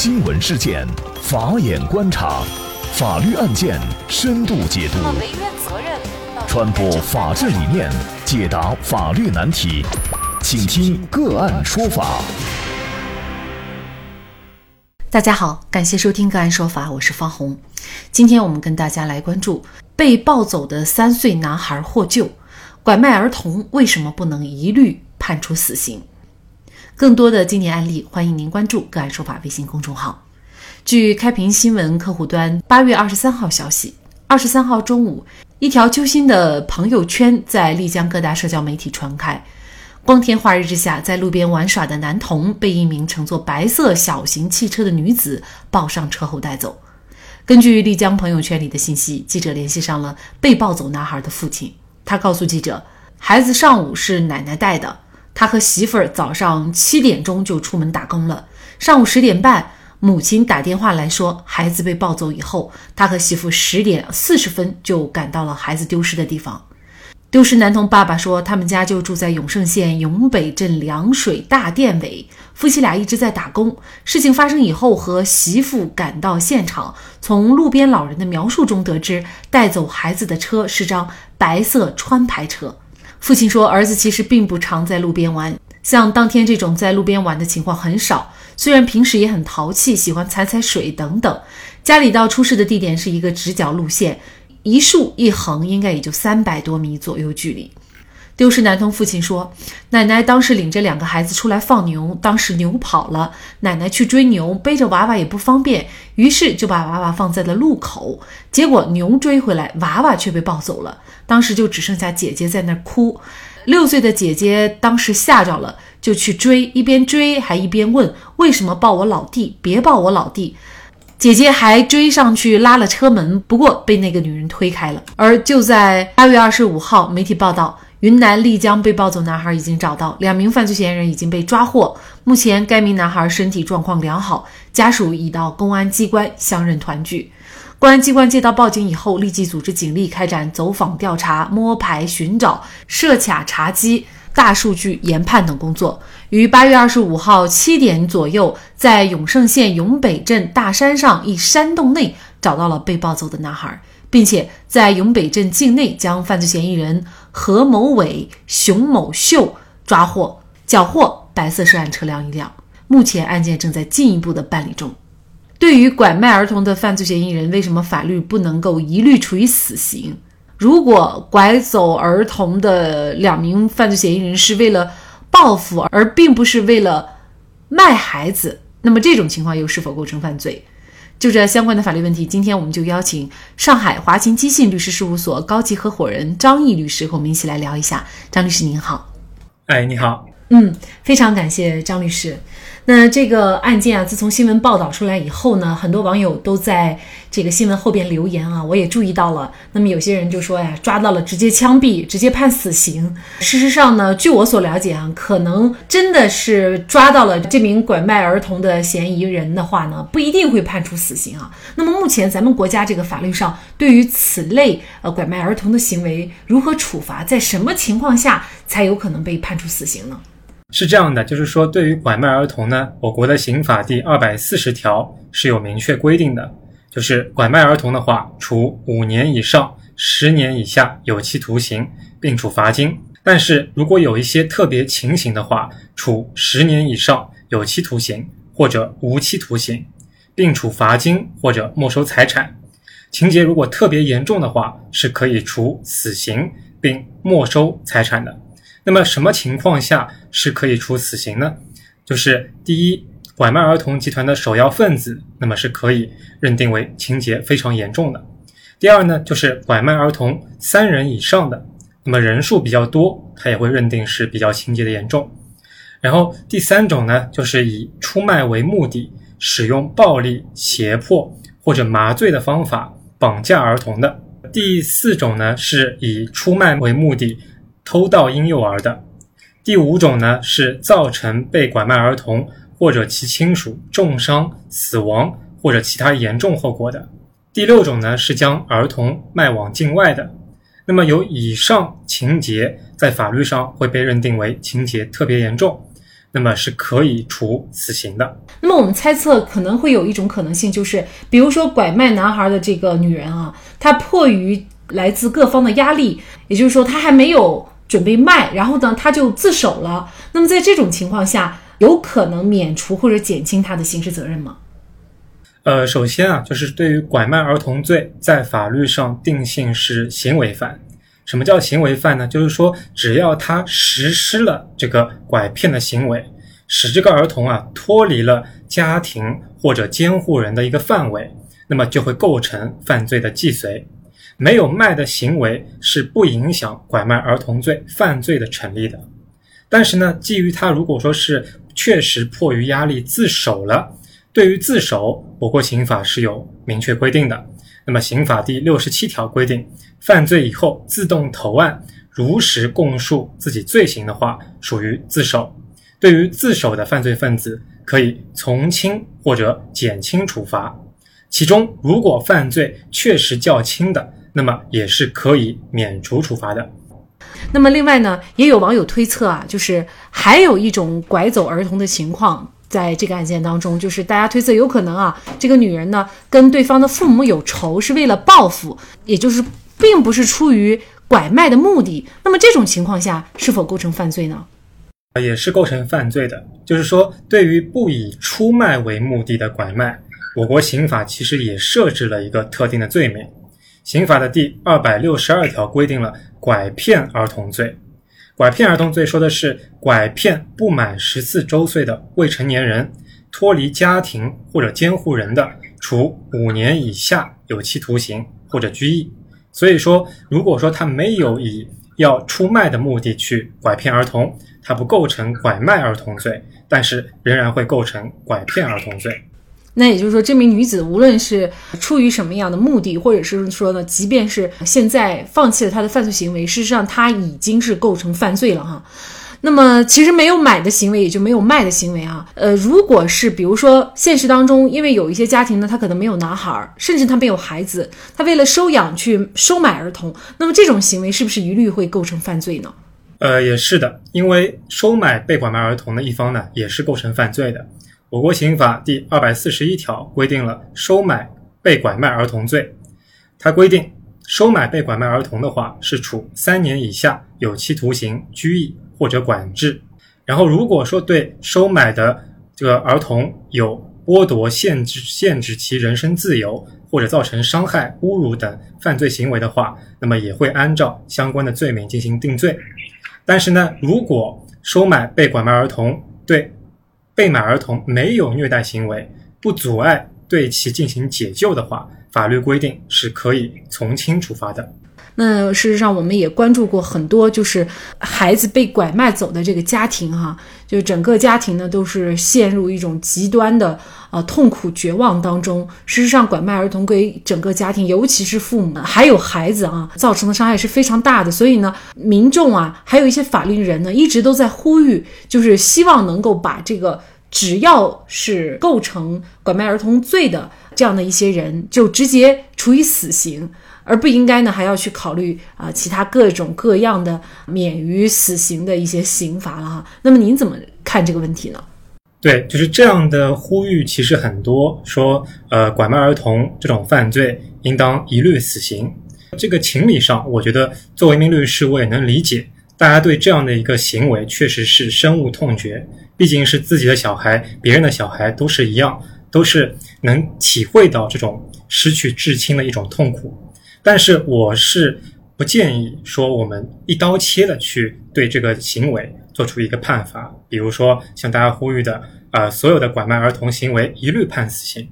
新闻事件，法眼观察，法律案件深度解读，传播法治理念，解答法律难题，请听个案说法。大家好，感谢收听个案说法，我是方红。今天我们跟大家来关注被抱走的三岁男孩获救，拐卖儿童为什么不能一律判处死刑？更多的经典案例，欢迎您关注“个案说法”微信公众号。据开平新闻客户端八月二十三号消息，二十三号中午，一条揪心的朋友圈在丽江各大社交媒体传开。光天化日之下，在路边玩耍的男童被一名乘坐白色小型汽车的女子抱上车后带走。根据丽江朋友圈里的信息，记者联系上了被抱走男孩的父亲，他告诉记者，孩子上午是奶奶带的。他和媳妇儿早上七点钟就出门打工了，上午十点半，母亲打电话来说孩子被抱走以后，他和媳妇十点四十分就赶到了孩子丢失的地方。丢失男童爸爸说，他们家就住在永胜县永北镇凉水大店尾，夫妻俩一直在打工。事情发生以后，和媳妇赶到现场，从路边老人的描述中得知，带走孩子的车是张白色川牌车。父亲说，儿子其实并不常在路边玩，像当天这种在路边玩的情况很少。虽然平时也很淘气，喜欢踩踩水等等。家里到出事的地点是一个直角路线，一竖一横应该也就三百多米左右距离。丢失男童父亲说，奶奶当时领着两个孩子出来放牛，当时牛跑了，奶奶去追牛，背着娃娃也不方便，于是就把娃娃放在了路口。结果牛追回来，娃娃却被抱走了。当时就只剩下姐姐在那哭。六岁的姐姐当时吓着了，就去追，一边追还一边问：“为什么抱我老弟？别抱我老弟！”姐姐还追上去拉了车门，不过被那个女人推开了。而就在八月二十五号，媒体报道。云南丽江被抱走男孩已经找到，两名犯罪嫌疑人已经被抓获。目前该名男孩身体状况良好，家属已到公安机关相认团聚。公安机关接到报警以后，立即组织警力开展走访调查、摸排寻找、设卡查缉、大数据研判等工作。于八月二十五号七点左右，在永胜县永北镇大山上一山洞内找到了被抱走的男孩。并且在永北镇境内将犯罪嫌疑人何某伟、熊某秀抓获，缴获白色涉案车辆一辆。目前案件正在进一步的办理中。对于拐卖儿童的犯罪嫌疑人，为什么法律不能够一律处以死刑？如果拐走儿童的两名犯罪嫌疑人是为了报复，而并不是为了卖孩子，那么这种情况又是否构成犯罪？就这相关的法律问题，今天我们就邀请上海华勤基信律师事务所高级合伙人张毅律师和我们一起来聊一下。张律师您好，哎，你好，嗯，非常感谢张律师。那这个案件啊，自从新闻报道出来以后呢，很多网友都在这个新闻后边留言啊，我也注意到了。那么有些人就说呀，抓到了直接枪毙，直接判死刑。事实上呢，据我所了解啊，可能真的是抓到了这名拐卖儿童的嫌疑人的话呢，不一定会判处死刑啊。那么目前咱们国家这个法律上对于此类呃拐卖儿童的行为如何处罚，在什么情况下才有可能被判处死刑呢？是这样的，就是说，对于拐卖儿童呢，我国的刑法第二百四十条是有明确规定的，就是拐卖儿童的话，处五年以上十年以下有期徒刑，并处罚金；但是如果有一些特别情形的话，处十年以上有期徒刑或者无期徒刑，并处罚金或者没收财产。情节如果特别严重的话，是可以处死刑并没收财产的。那么什么情况下是可以处死刑呢？就是第一，拐卖儿童集团的首要分子，那么是可以认定为情节非常严重的。第二呢，就是拐卖儿童三人以上的，那么人数比较多，他也会认定是比较情节的严重。然后第三种呢，就是以出卖为目的，使用暴力、胁迫或者麻醉的方法绑架儿童的。第四种呢，是以出卖为目的。偷盗婴幼儿的第五种呢，是造成被拐卖儿童或者其亲属重伤、死亡或者其他严重后果的。第六种呢，是将儿童卖往境外的。那么有以上情节，在法律上会被认定为情节特别严重。那么是可以处死刑的。那么我们猜测可能会有一种可能性，就是比如说拐卖男孩的这个女人啊，她迫于来自各方的压力，也就是说她还没有准备卖，然后呢他就自首了。那么在这种情况下，有可能免除或者减轻他的刑事责任吗？呃，首先啊，就是对于拐卖儿童罪，在法律上定性是行为犯。什么叫行为犯呢？就是说，只要他实施了这个拐骗的行为，使这个儿童啊脱离了家庭或者监护人的一个范围，那么就会构成犯罪的既遂。没有卖的行为是不影响拐卖儿童罪犯罪的成立的。但是呢，基于他如果说是确实迫于压力自首了。对于自首，我国刑法是有明确规定的。那么，刑法第六十七条规定，犯罪以后自动投案，如实供述自己罪行的话，属于自首。对于自首的犯罪分子，可以从轻或者减轻处罚。其中，如果犯罪确实较轻的，那么也是可以免除处罚的。那么，另外呢，也有网友推测啊，就是还有一种拐走儿童的情况。在这个案件当中，就是大家推测有可能啊，这个女人呢跟对方的父母有仇，是为了报复，也就是并不是出于拐卖的目的。那么这种情况下是否构成犯罪呢？也是构成犯罪的。就是说，对于不以出卖为目的的拐卖，我国刑法其实也设置了一个特定的罪名。刑法的第二百六十二条规定了拐骗儿童罪。拐骗儿童罪说的是拐骗不满十四周岁的未成年人，脱离家庭或者监护人的，处五年以下有期徒刑或者拘役。所以说，如果说他没有以要出卖的目的去拐骗儿童，他不构成拐卖儿童罪，但是仍然会构成拐骗儿童罪。那也就是说，这名女子无论是出于什么样的目的，或者是说呢，即便是现在放弃了她的犯罪行为，事实上她已经是构成犯罪了哈。那么，其实没有买的行为，也就没有卖的行为啊。呃，如果是比如说现实当中，因为有一些家庭呢，他可能没有男孩，甚至他没有孩子，他为了收养去收买儿童，那么这种行为是不是一律会构成犯罪呢？呃，也是的，因为收买被拐卖儿童的一方呢，也是构成犯罪的。我国刑法第二百四十一条规定了收买被拐卖儿童罪，它规定收买被拐卖儿童的话是处三年以下有期徒刑、拘役或者管制。然后，如果说对收买的这个儿童有剥夺、限制、限制其人身自由或者造成伤害、侮辱等犯罪行为的话，那么也会按照相关的罪名进行定罪。但是呢，如果收买被拐卖儿童对被买儿童没有虐待行为，不阻碍对其进行解救的话，法律规定是可以从轻处罚的。那事实上，我们也关注过很多，就是孩子被拐卖走的这个家庭，哈，就整个家庭呢都是陷入一种极端的呃痛苦绝望当中。事实上，拐卖儿童给整个家庭，尤其是父母还有孩子啊，造成的伤害是非常大的。所以呢，民众啊，还有一些法律人呢，一直都在呼吁，就是希望能够把这个只要是构成拐卖儿童罪的这样的一些人，就直接处以死刑。而不应该呢，还要去考虑啊其他各种各样的免于死刑的一些刑罚了哈。那么您怎么看这个问题呢？对，就是这样的呼吁，其实很多说，呃，拐卖儿童这种犯罪应当一律死刑。这个情理上，我觉得作为一名律师，我也能理解，大家对这样的一个行为确实是深恶痛绝。毕竟是自己的小孩，别人的小孩都是一样，都是能体会到这种失去至亲的一种痛苦。但是我是不建议说我们一刀切的去对这个行为做出一个判罚，比如说像大家呼吁的，呃，所有的拐卖儿童行为一律判死刑。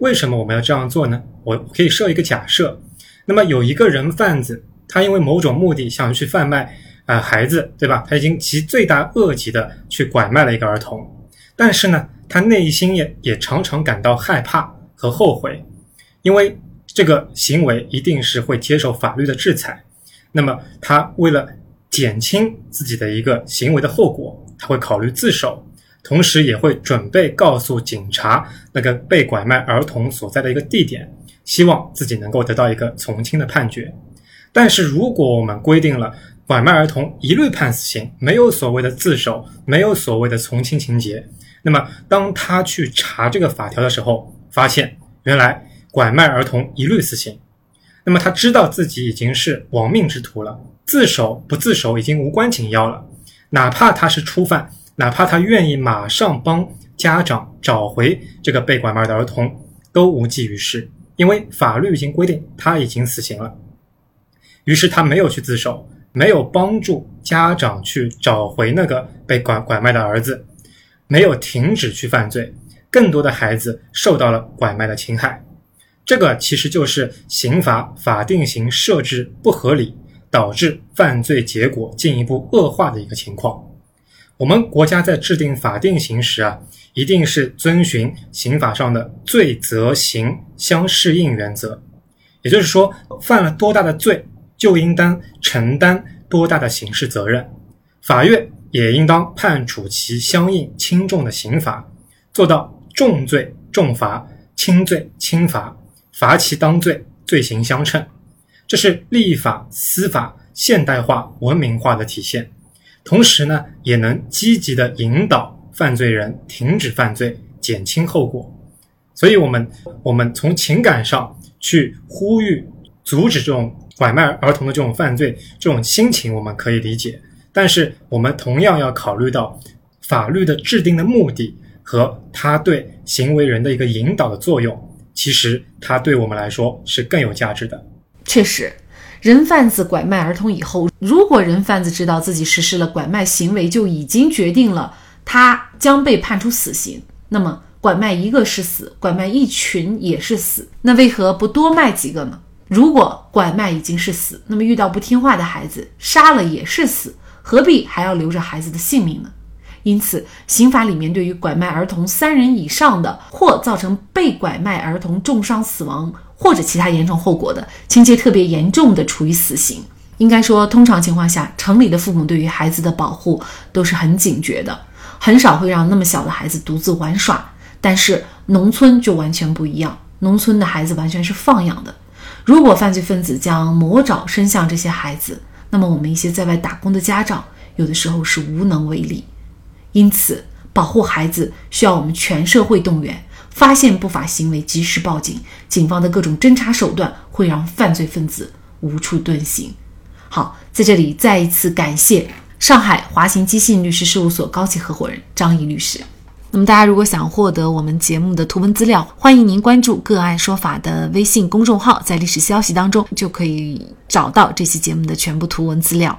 为什么我们要这样做呢？我可以设一个假设，那么有一个人贩子，他因为某种目的想去贩卖啊孩子，对吧？他已经极罪大恶极的去拐卖了一个儿童，但是呢，他内心也也常常感到害怕和后悔，因为。这个行为一定是会接受法律的制裁，那么他为了减轻自己的一个行为的后果，他会考虑自首，同时也会准备告诉警察那个被拐卖儿童所在的一个地点，希望自己能够得到一个从轻的判决。但是如果我们规定了拐卖儿童一律判死刑，没有所谓的自首，没有所谓的从轻情节。那么，当他去查这个法条的时候，发现原来拐卖儿童一律死刑。那么他知道自己已经是亡命之徒了，自首不自首已经无关紧要了。哪怕他是初犯，哪怕他愿意马上帮家长找回这个被拐卖的儿童，都无济于事，因为法律已经规定他已经死刑了。于是他没有去自首，没有帮助家长去找回那个被拐拐卖的儿子，没有停止去犯罪，更多的孩子受到了拐卖的侵害。这个其实就是刑法法定刑设置不合理，导致犯罪结果进一步恶化的一个情况。我们国家在制定法定刑时啊，一定是遵循刑法上的罪责刑相适应原则，也就是说，犯了多大的罪，就应当承担多大的刑事责任，法院也应当判处其相应轻重的刑罚，做到重罪重罚，轻罪轻罚。罚其当罪，罪行相称，这是立法司法现代化文明化的体现。同时呢，也能积极的引导犯罪人停止犯罪，减轻后果。所以，我们我们从情感上去呼吁阻止这种拐卖儿童的这种犯罪，这种心情我们可以理解。但是，我们同样要考虑到法律的制定的目的和它对行为人的一个引导的作用。其实，它对我们来说是更有价值的。确实，人贩子拐卖儿童以后，如果人贩子知道自己实施了拐卖行为，就已经决定了他将被判处死刑。那么，拐卖一个是死，拐卖一群也是死。那为何不多卖几个呢？如果拐卖已经是死，那么遇到不听话的孩子，杀了也是死，何必还要留着孩子的性命呢？因此，刑法里面对于拐卖儿童三人以上的，或造成被拐卖儿童重伤死亡或者其他严重后果的，情节特别严重的，处以死刑。应该说，通常情况下，城里的父母对于孩子的保护都是很警觉的，很少会让那么小的孩子独自玩耍。但是农村就完全不一样，农村的孩子完全是放养的。如果犯罪分子将魔爪伸向这些孩子，那么我们一些在外打工的家长，有的时候是无能为力。因此，保护孩子需要我们全社会动员。发现不法行为，及时报警。警方的各种侦查手段会让犯罪分子无处遁形。好，在这里再一次感谢上海华行基信律师事务所高级合伙人张毅律师。那么，大家如果想获得我们节目的图文资料，欢迎您关注“个案说法”的微信公众号，在历史消息当中就可以找到这期节目的全部图文资料。